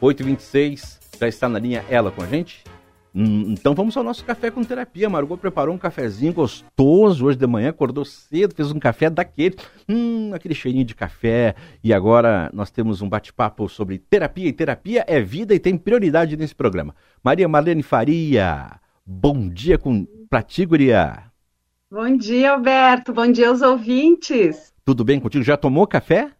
8h26, já está na linha ela com a gente? Hum, então vamos ao nosso café com terapia. Margot preparou um cafezinho gostoso hoje de manhã, acordou cedo, fez um café daquele, hum, aquele cheirinho de café. E agora nós temos um bate-papo sobre terapia e terapia é vida e tem prioridade nesse programa. Maria Marlene Faria, bom dia com pra ti, guria. Bom dia, Alberto. Bom dia aos ouvintes. Tudo bem contigo? Já tomou café?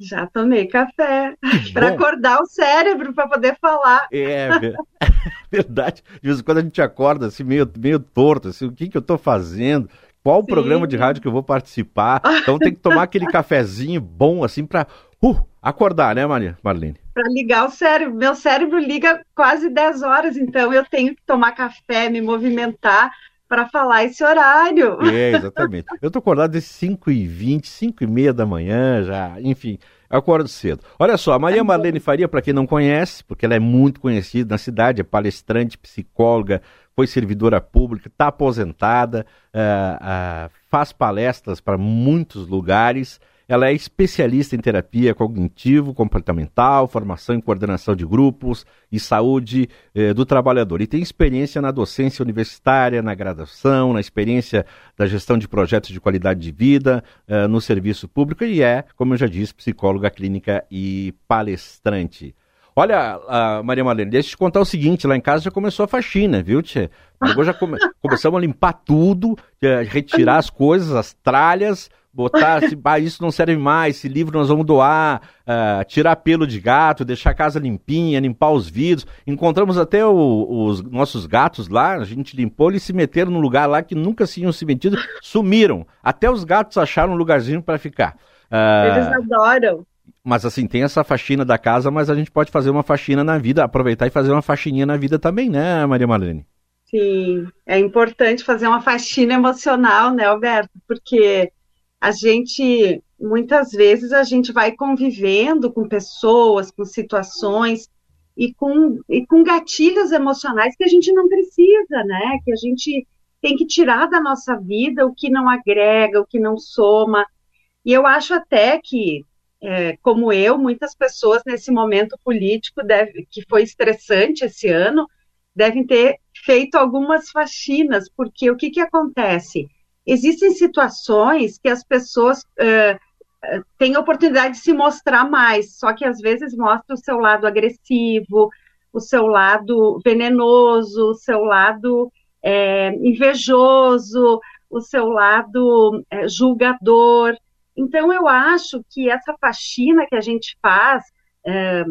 Já tomei café para acordar o cérebro para poder falar. É, verdade. De vez em quando a gente acorda assim meio, meio torto, assim, o que, que eu estou fazendo? Qual o programa de rádio que eu vou participar? Então tem que tomar aquele cafezinho bom assim para uh, acordar, né, Maria Marlene? Para ligar o cérebro. Meu cérebro liga quase 10 horas, então eu tenho que tomar café, me movimentar para falar esse horário. É, exatamente. Eu tô acordado às 5h20, 5h30 da manhã já, enfim, acordo cedo. Olha só, a Maria Marlene Faria, para quem não conhece, porque ela é muito conhecida na cidade, é palestrante, psicóloga, foi servidora pública, está aposentada, uh, uh, faz palestras para muitos lugares, ela é especialista em terapia cognitivo-comportamental, formação em coordenação de grupos e saúde eh, do trabalhador. E tem experiência na docência universitária, na graduação, na experiência da gestão de projetos de qualidade de vida eh, no serviço público e é, como eu já disse, psicóloga clínica e palestrante. Olha, Maria Marlene, deixa eu te contar o seguinte, lá em casa já começou a faxina, viu, Tchê? Agora já come... começamos a limpar tudo, a retirar as coisas, as tralhas, botar, se, ah, isso não serve mais, esse livro nós vamos doar, uh, tirar pelo de gato, deixar a casa limpinha, limpar os vidros. Encontramos até o, os nossos gatos lá, a gente limpou, eles se meteram num lugar lá que nunca se tinham se metido, sumiram. Até os gatos acharam um lugarzinho para ficar. Uh, eles adoram. Mas assim, tem essa faxina da casa, mas a gente pode fazer uma faxina na vida, aproveitar e fazer uma faxininha na vida também, né, Maria Marlene? Sim, é importante fazer uma faxina emocional, né, Alberto? Porque a gente muitas vezes a gente vai convivendo com pessoas, com situações e com, e com gatilhos emocionais que a gente não precisa, né? Que a gente tem que tirar da nossa vida o que não agrega, o que não soma. E eu acho até que, é, como eu, muitas pessoas nesse momento político deve, que foi estressante esse ano, devem ter feito algumas faxinas, porque o que, que acontece? existem situações que as pessoas têm oportunidade de se mostrar mais, só que às vezes mostra o seu lado agressivo, o seu lado venenoso, o seu lado é, invejoso, o seu lado é, julgador. Então, eu acho que essa faxina que a gente faz, é,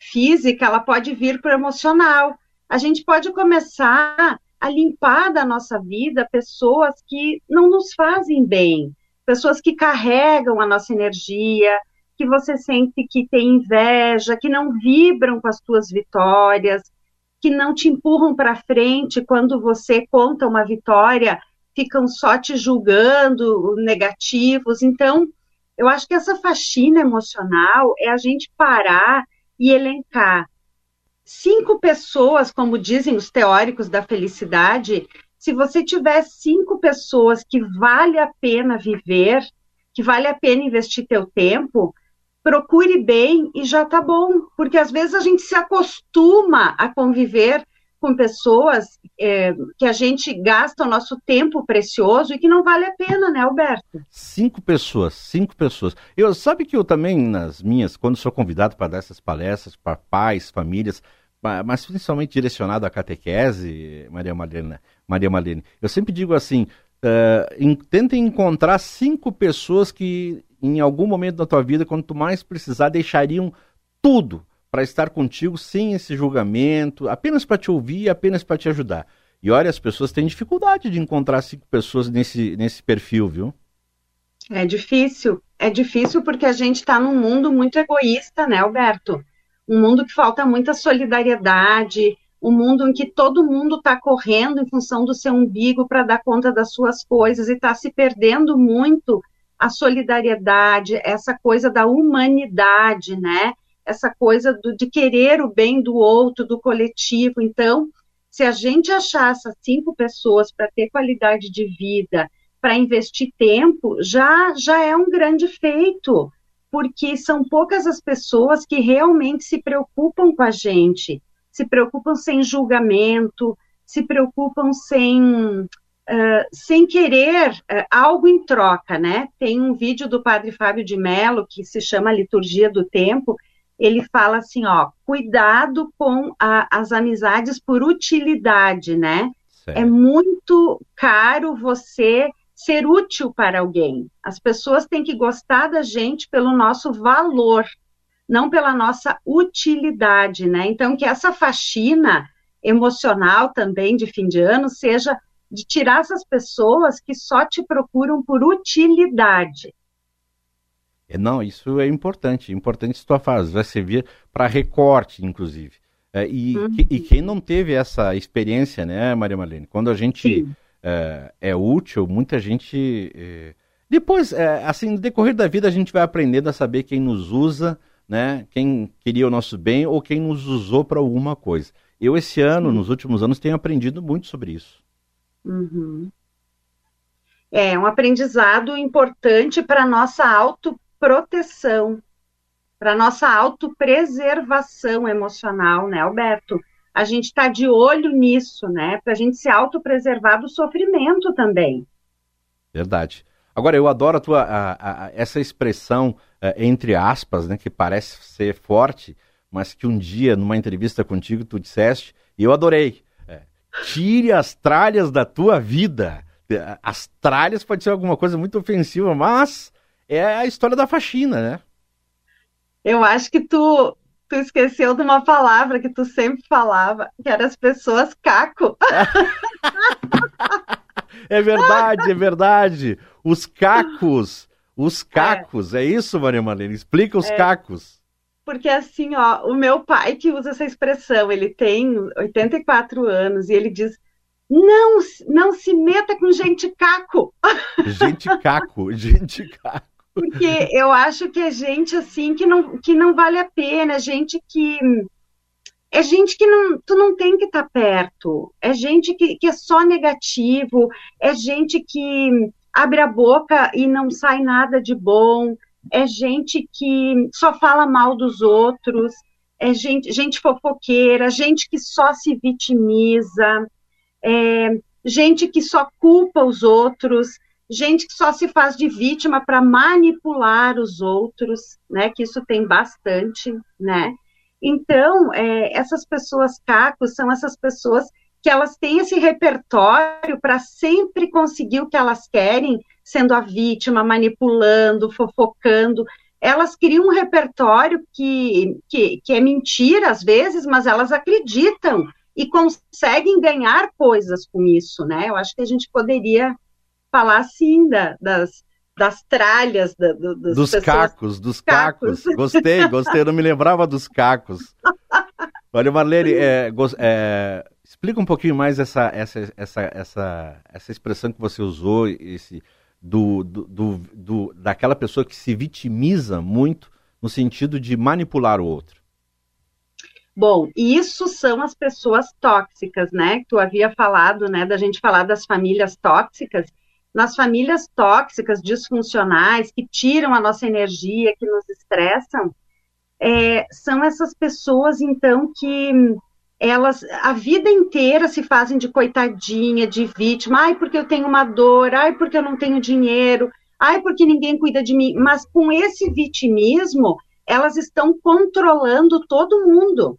física, ela pode vir para o emocional. A gente pode começar a limpar da nossa vida pessoas que não nos fazem bem, pessoas que carregam a nossa energia, que você sente que tem inveja, que não vibram com as tuas vitórias, que não te empurram para frente quando você conta uma vitória, ficam só te julgando, negativos. Então, eu acho que essa faxina emocional é a gente parar e elencar cinco pessoas, como dizem os teóricos da felicidade, se você tiver cinco pessoas que vale a pena viver, que vale a pena investir teu tempo, procure bem e já tá bom, porque às vezes a gente se acostuma a conviver com pessoas é, que a gente gasta o nosso tempo precioso e que não vale a pena, né, Alberto? Cinco pessoas, cinco pessoas. Eu sabe que eu também nas minhas, quando sou convidado para dar essas palestras para pais, famílias, mas principalmente direcionado à catequese, Maria Marlene, Maria Marlene. Eu sempre digo assim, uh, em, tentem encontrar cinco pessoas que em algum momento da tua vida, quando tu mais precisar, deixariam tudo para estar contigo sem esse julgamento, apenas para te ouvir, apenas para te ajudar. E olha, as pessoas têm dificuldade de encontrar cinco pessoas nesse, nesse perfil, viu? É difícil. É difícil porque a gente está num mundo muito egoísta, né, Alberto? um mundo que falta muita solidariedade, um mundo em que todo mundo está correndo em função do seu umbigo para dar conta das suas coisas e está se perdendo muito a solidariedade, essa coisa da humanidade, né? Essa coisa do, de querer o bem do outro, do coletivo. Então, se a gente achar essas cinco pessoas para ter qualidade de vida, para investir tempo, já já é um grande feito porque são poucas as pessoas que realmente se preocupam com a gente, se preocupam sem julgamento, se preocupam sem, uh, sem querer uh, algo em troca, né? Tem um vídeo do padre Fábio de Mello que se chama Liturgia do Tempo, ele fala assim, ó, cuidado com a, as amizades por utilidade, né? Certo. É muito caro você ser útil para alguém. As pessoas têm que gostar da gente pelo nosso valor, não pela nossa utilidade, né? Então, que essa faxina emocional também de fim de ano seja de tirar essas pessoas que só te procuram por utilidade. É, não, isso é importante, importante isso tu faz, vai servir para recorte, inclusive. É, e, uhum. que, e, quem não teve essa experiência, né, Maria Marlene? Quando a gente é, é, útil, muita gente. É... Depois, é, assim, no decorrer da vida, a gente vai aprendendo a saber quem nos usa, né? Quem queria o nosso bem ou quem nos usou para alguma coisa. Eu, esse ano, nos últimos anos, tenho aprendido muito sobre isso. Uhum. É um aprendizado importante para a nossa autoproteção, para nossa autopreservação emocional, né, Alberto? A gente está de olho nisso, né? Para a gente se autopreservar do sofrimento também. Verdade. Agora, eu adoro a tua, a, a, essa expressão, é, entre aspas, né, que parece ser forte, mas que um dia, numa entrevista contigo, tu disseste, e eu adorei. É, tire as tralhas da tua vida. As tralhas pode ser alguma coisa muito ofensiva, mas é a história da faxina, né? Eu acho que tu, tu esqueceu de uma palavra que tu sempre falava, que era as pessoas caco. é verdade, é verdade. Os cacos. Os cacos, é, é isso, Maria Marlene? Explica os é. cacos. Porque assim, ó, o meu pai que usa essa expressão, ele tem 84 anos e ele diz: não, não se meta com gente caco. Gente caco, gente caco. Porque eu acho que é gente assim que não, que não vale a pena, é gente que. É gente que não, tu não tem que estar tá perto. É gente que, que é só negativo, é gente que abre a boca e não sai nada de bom, é gente que só fala mal dos outros, é gente, gente fofoqueira, gente que só se vitimiza, é gente que só culpa os outros, gente que só se faz de vítima para manipular os outros, né? Que isso tem bastante, né? Então, é, essas pessoas cacos são essas pessoas que elas têm esse repertório para sempre conseguir o que elas querem, sendo a vítima, manipulando, fofocando. Elas criam um repertório que, que, que é mentira às vezes, mas elas acreditam e conseguem ganhar coisas com isso, né? Eu acho que a gente poderia falar assim da, das, das tralhas da, do, dos pessoas... cacos, dos cacos. cacos. Gostei, gostei, eu não me lembrava dos cacos. Olha, Marlene, é, é, explica um pouquinho mais essa, essa, essa, essa, essa expressão que você usou, esse do, do, do, do, daquela pessoa que se vitimiza muito no sentido de manipular o outro. Bom, isso são as pessoas tóxicas, né? Tu havia falado, né, da gente falar das famílias tóxicas, nas famílias tóxicas, disfuncionais, que tiram a nossa energia, que nos estressam, é, são essas pessoas, então, que elas a vida inteira se fazem de coitadinha, de vítima, ai, porque eu tenho uma dor, ai, porque eu não tenho dinheiro, ai, porque ninguém cuida de mim. Mas com esse vitimismo, elas estão controlando todo mundo,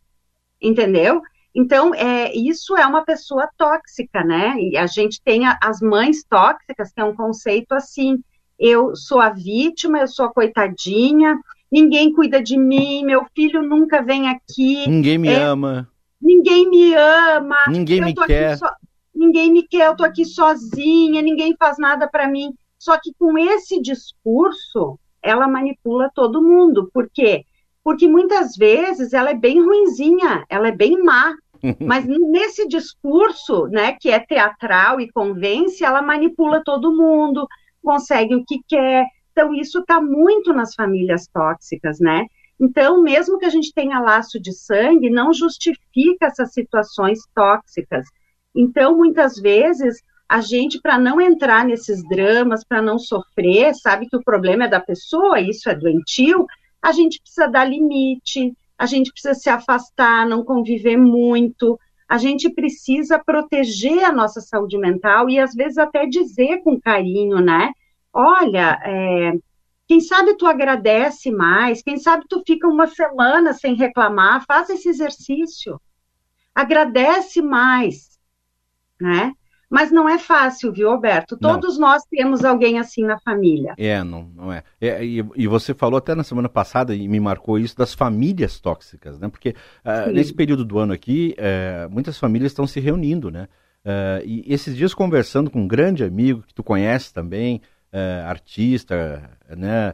entendeu? Então, é, isso é uma pessoa tóxica, né? E a gente tem a, as mães tóxicas, que é um conceito assim: eu sou a vítima, eu sou a coitadinha, ninguém cuida de mim, meu filho nunca vem aqui. Ninguém me é, ama. Ninguém me ama. Ninguém me quer. So, ninguém me quer, eu tô aqui sozinha, ninguém faz nada para mim. Só que com esse discurso, ela manipula todo mundo. Por quê? Porque muitas vezes ela é bem ruinzinha, ela é bem má, mas nesse discurso, né, que é teatral e convence, ela manipula todo mundo, consegue o que quer. Então isso está muito nas famílias tóxicas, né? Então, mesmo que a gente tenha laço de sangue, não justifica essas situações tóxicas. Então, muitas vezes a gente, para não entrar nesses dramas, para não sofrer, sabe que o problema é da pessoa, isso é doentio, a gente precisa dar limite, a gente precisa se afastar, não conviver muito, a gente precisa proteger a nossa saúde mental e às vezes até dizer com carinho, né? Olha, é, quem sabe tu agradece mais, quem sabe tu fica uma semana sem reclamar, faz esse exercício. Agradece mais, né? Mas não é fácil, viu, Alberto? Todos não. nós temos alguém assim na família. É, não, não é. é e, e, você falou até na semana passada, e me marcou isso, das famílias tóxicas, né? Porque uh, nesse período do ano aqui, uh, muitas famílias estão se reunindo, né? Uh, e esses dias conversando com um grande amigo que tu conhece também, artista, né?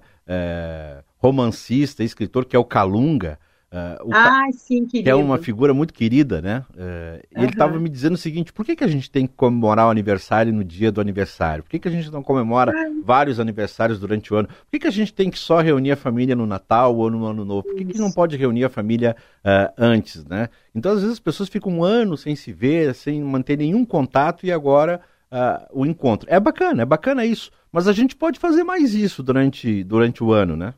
romancista, escritor, que é o Calunga, Uh, ah, sim, querido. Que é uma figura muito querida, né? Uh, uhum. Ele estava me dizendo o seguinte: por que, que a gente tem que comemorar o aniversário no dia do aniversário? Por que, que a gente não comemora vários aniversários durante o ano? Por que, que a gente tem que só reunir a família no Natal ou no Ano Novo? Por que, que não pode reunir a família uh, antes, né? Então, às vezes, as pessoas ficam um ano sem se ver, sem manter nenhum contato e agora o encontro. É bacana, é bacana isso. Mas a gente pode fazer mais isso durante, durante o ano, né?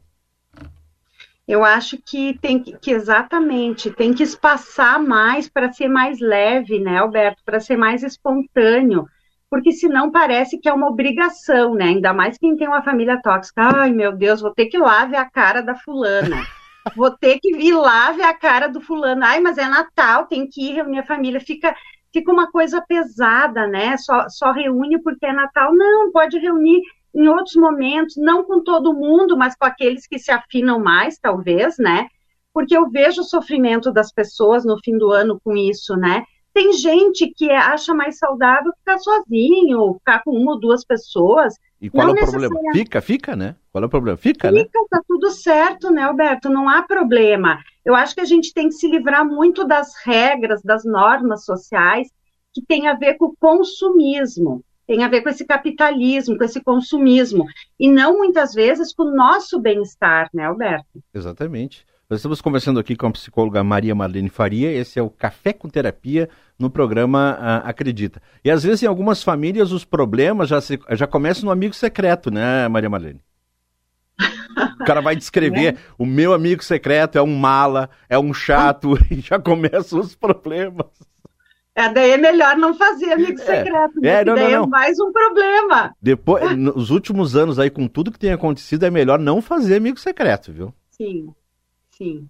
Eu acho que tem que, que exatamente tem que espaçar mais para ser mais leve, né, Alberto? Para ser mais espontâneo, porque senão parece que é uma obrigação, né? Ainda mais quem tem uma família tóxica. Ai, meu Deus, vou ter que ver a cara da fulana. Vou ter que ir lá ver a cara do fulano. Ai, mas é Natal, tem que ir reunir a família. Fica, fica uma coisa pesada, né? Só, só reúne porque é Natal. Não, pode reunir em outros momentos, não com todo mundo, mas com aqueles que se afinam mais, talvez, né? Porque eu vejo o sofrimento das pessoas no fim do ano com isso, né? Tem gente que acha mais saudável ficar sozinho, ficar com uma ou duas pessoas. E qual não é o problema? Fica, fica, né? Qual é o problema? Fica, né? Fica, né? tá tudo certo, né, Alberto? Não há problema. Eu acho que a gente tem que se livrar muito das regras, das normas sociais que tem a ver com o consumismo tem a ver com esse capitalismo, com esse consumismo, e não muitas vezes com o nosso bem-estar, né, Alberto? Exatamente. Nós estamos conversando aqui com a psicóloga Maria Marlene Faria, esse é o Café com Terapia no programa uh, Acredita. E às vezes em algumas famílias os problemas já, se, já começam no amigo secreto, né, Maria Marlene? O cara vai descrever, é. o meu amigo secreto é um mala, é um chato, ah. e já começam os problemas. É, daí é melhor não fazer amigo é. secreto, né? É, não, daí não, não. é mais um problema. Depois, nos últimos anos aí, com tudo que tem acontecido, é melhor não fazer amigo secreto, viu? Sim, sim.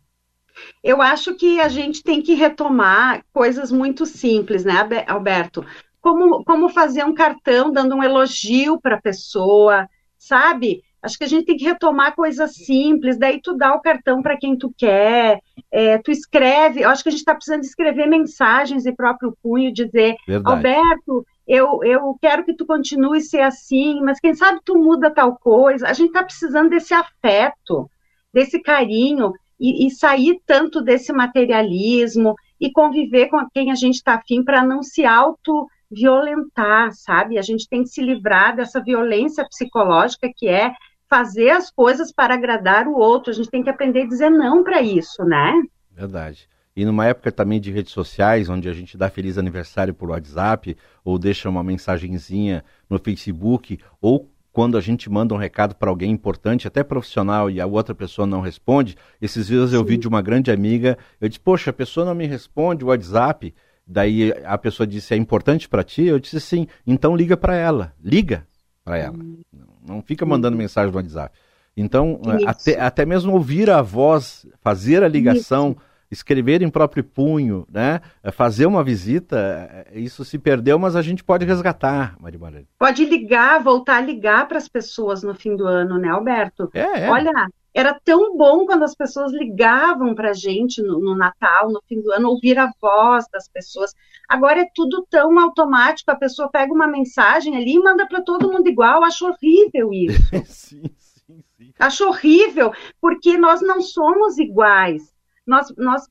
Eu acho que a gente tem que retomar coisas muito simples, né, Alberto? Como, como fazer um cartão dando um elogio para a pessoa, sabe? Acho que a gente tem que retomar coisas simples, daí tu dá o cartão para quem tu quer, é, tu escreve, eu acho que a gente está precisando escrever mensagens de próprio punho, dizer, Verdade. Alberto, eu, eu quero que tu continue ser assim, mas quem sabe tu muda tal coisa. A gente está precisando desse afeto, desse carinho, e, e, sair tanto desse materialismo e conviver com quem a gente está afim para não se auto violentar, sabe? A gente tem que se livrar dessa violência psicológica que é fazer as coisas para agradar o outro. A gente tem que aprender a dizer não para isso, né? Verdade. E numa época também de redes sociais, onde a gente dá feliz aniversário por WhatsApp, ou deixa uma mensagenzinha no Facebook, ou quando a gente manda um recado para alguém importante, até profissional, e a outra pessoa não responde, esses dias eu vi de uma grande amiga, eu disse, poxa, a pessoa não me responde o WhatsApp, daí a pessoa disse, é importante para ti? Eu disse, sim, então liga para ela, liga para ela. Hum. Não fica mandando hum. mensagem no WhatsApp. Então, até, até mesmo ouvir a voz, fazer a ligação, isso. Escrever em próprio punho, né? fazer uma visita, é, isso se perdeu, mas a gente pode resgatar, Maria Maria. Pode ligar, voltar a ligar para as pessoas no fim do ano, né, Alberto? É, é. Olha, era tão bom quando as pessoas ligavam para a gente no, no, Natal, no fim do ano, ouvir a voz das pessoas. Agora é tudo tão automático, a pessoa pega uma mensagem ali e manda para todo mundo igual. Acho horrível isso. sim, sim, sim. Acho horrível, porque nós não somos iguais. Nós, nós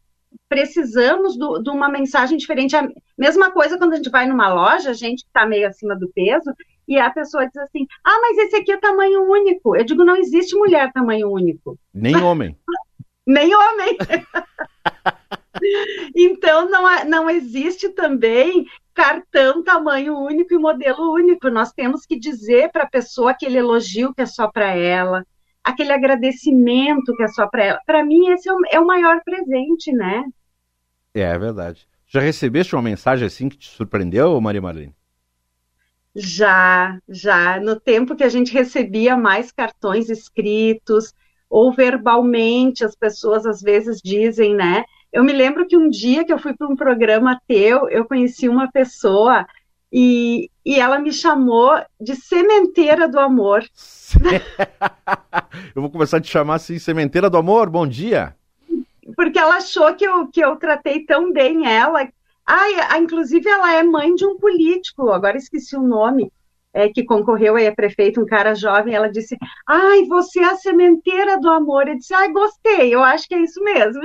precisamos do, de uma mensagem diferente. A mesma coisa quando a gente vai numa loja, a gente está meio acima do peso, e a pessoa diz assim: ah, mas esse aqui é tamanho único. Eu digo: não existe mulher tamanho único. Nem homem. Nem homem. então, não, não existe também cartão tamanho único e modelo único. Nós temos que dizer para a pessoa aquele elogio que é só para ela, aquele agradecimento que é só para ela. Para mim, esse é o, é o, maior presente, né? É, é verdade. Já recebeste uma mensagem assim que te surpreendeu, Maria Marlene? Já, já. No tempo que a gente recebia mais cartões escritos ou verbalmente, as pessoas às vezes dizem, né? Eu me lembro que um dia que eu fui para um programa teu, eu conheci uma pessoa e, e ela me chamou de sementeira do amor. eu vou começar a te chamar assim, sementeira do amor, bom dia. Porque ela achou que eu, que eu tratei tão bem ela. Ah, inclusive ela é mãe de um político, agora esqueci o nome é, que concorreu aí a prefeito, um cara jovem, ela disse, ai, você é a sementeira do amor. Eu disse, ai, gostei, eu acho que é isso mesmo.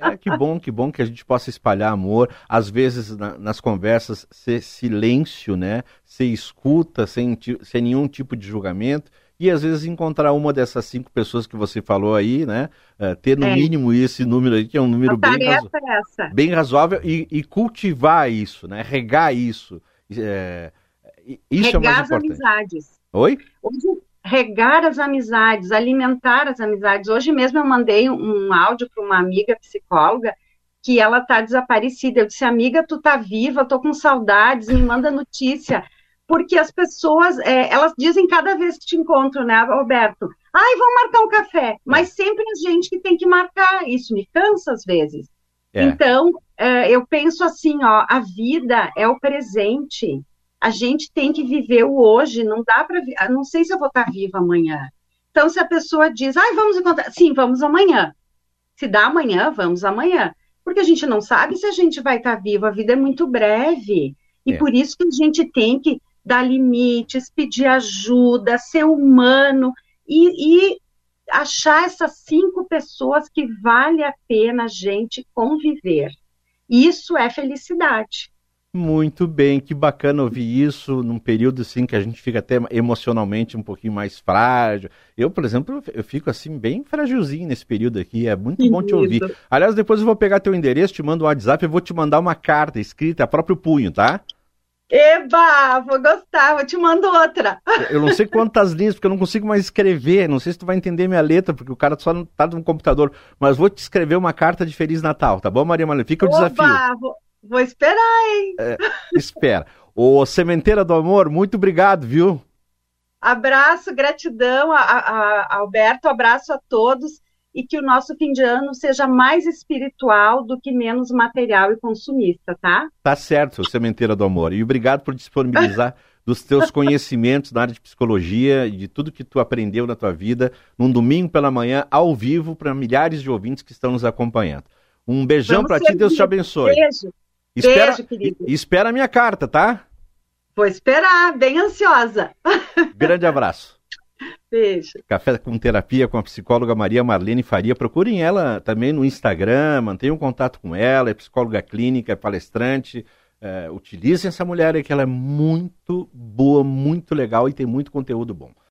É, que bom, que bom que a gente possa espalhar amor. Às vezes, na, nas conversas, ser silêncio, né? Ser escuta, sem, sem nenhum tipo de julgamento. E às vezes encontrar uma dessas cinco pessoas que você falou aí, né? Uh, ter no é. mínimo esse número aí, que é um número bem, razo... é bem razoável, e, e, cultivar isso, né? Regar isso. É, isso é regar é as amizades. Oi? Hoje, regar as amizades, alimentar as amizades. Hoje mesmo eu mandei um, áudio para uma amiga psicóloga que ela está desaparecida. Eu disse, amiga, tu tá viva, tô com saudades, me manda notícia. Porque as pessoas, é, elas dizem cada vez que te encontram, né, Roberto? Ai, vamos marcar um café. Mas sempre a gente que tem que marcar. Isso me cansa às vezes. É. Então, é, eu penso assim, ó, a vida é o presente a gente tem que viver o hoje, não dá para, ah, não sei se eu vou estar viva amanhã. Então, se a pessoa diz, ai, vamos encontrar, sim, vamos amanhã. Se dá amanhã, vamos amanhã. Porque a gente não sabe se a gente vai estar vivo, a vida é muito breve. E é. por isso que a gente tem que dar limites, pedir ajuda, ser humano e, e achar essas cinco pessoas que vale a pena a gente conviver. Isso é felicidade. Muito bem, que bacana ouvir isso num período assim que a gente fica até emocionalmente um pouquinho mais frágil. Eu, por exemplo, eu fico assim bem frágilzinho nesse período aqui, é muito bom te ouvir. Aliás, depois eu vou pegar teu endereço, te mando um WhatsApp, eu vou te mandar uma carta escrita a próprio punho, tá? Eba, vou gostar, vou te mando outra. Eu não sei quantas linhas, porque eu não consigo mais escrever, não sei se tu vai entender minha letra, porque o cara só não tá no computador, mas vou te escrever uma carta de Feliz Natal, tá bom, Maria Maria? Fica o Oba, desafio. Vou... Vou esperar, hein? É, espera. Ô, Sementeira do Amor, muito obrigado, viu? Abraço, gratidão a, a, a Alberto, abraço a todos e que o nosso fim de ano seja mais espiritual do que menos material e consumista, tá? Tá certo, Sementeira do Amor. E obrigado por disponibilizar dos teus conhecimentos na área de psicologia e de tudo que tu aprendeu na tua vida num domingo pela manhã, ao vivo, para milhares de ouvintes que estão nos acompanhando. Um beijão para ti, Deus te abençoe. Beijo. Espera, Beijo, querido. Espera a minha carta, tá? Vou esperar, bem ansiosa. Grande abraço. Beijo. Café com Terapia com a psicóloga Maria Marlene Faria. Procurem ela também no Instagram, mantenham contato com ela, é psicóloga clínica, é palestrante. É, utilizem essa mulher aí que ela é muito boa, muito legal e tem muito conteúdo bom.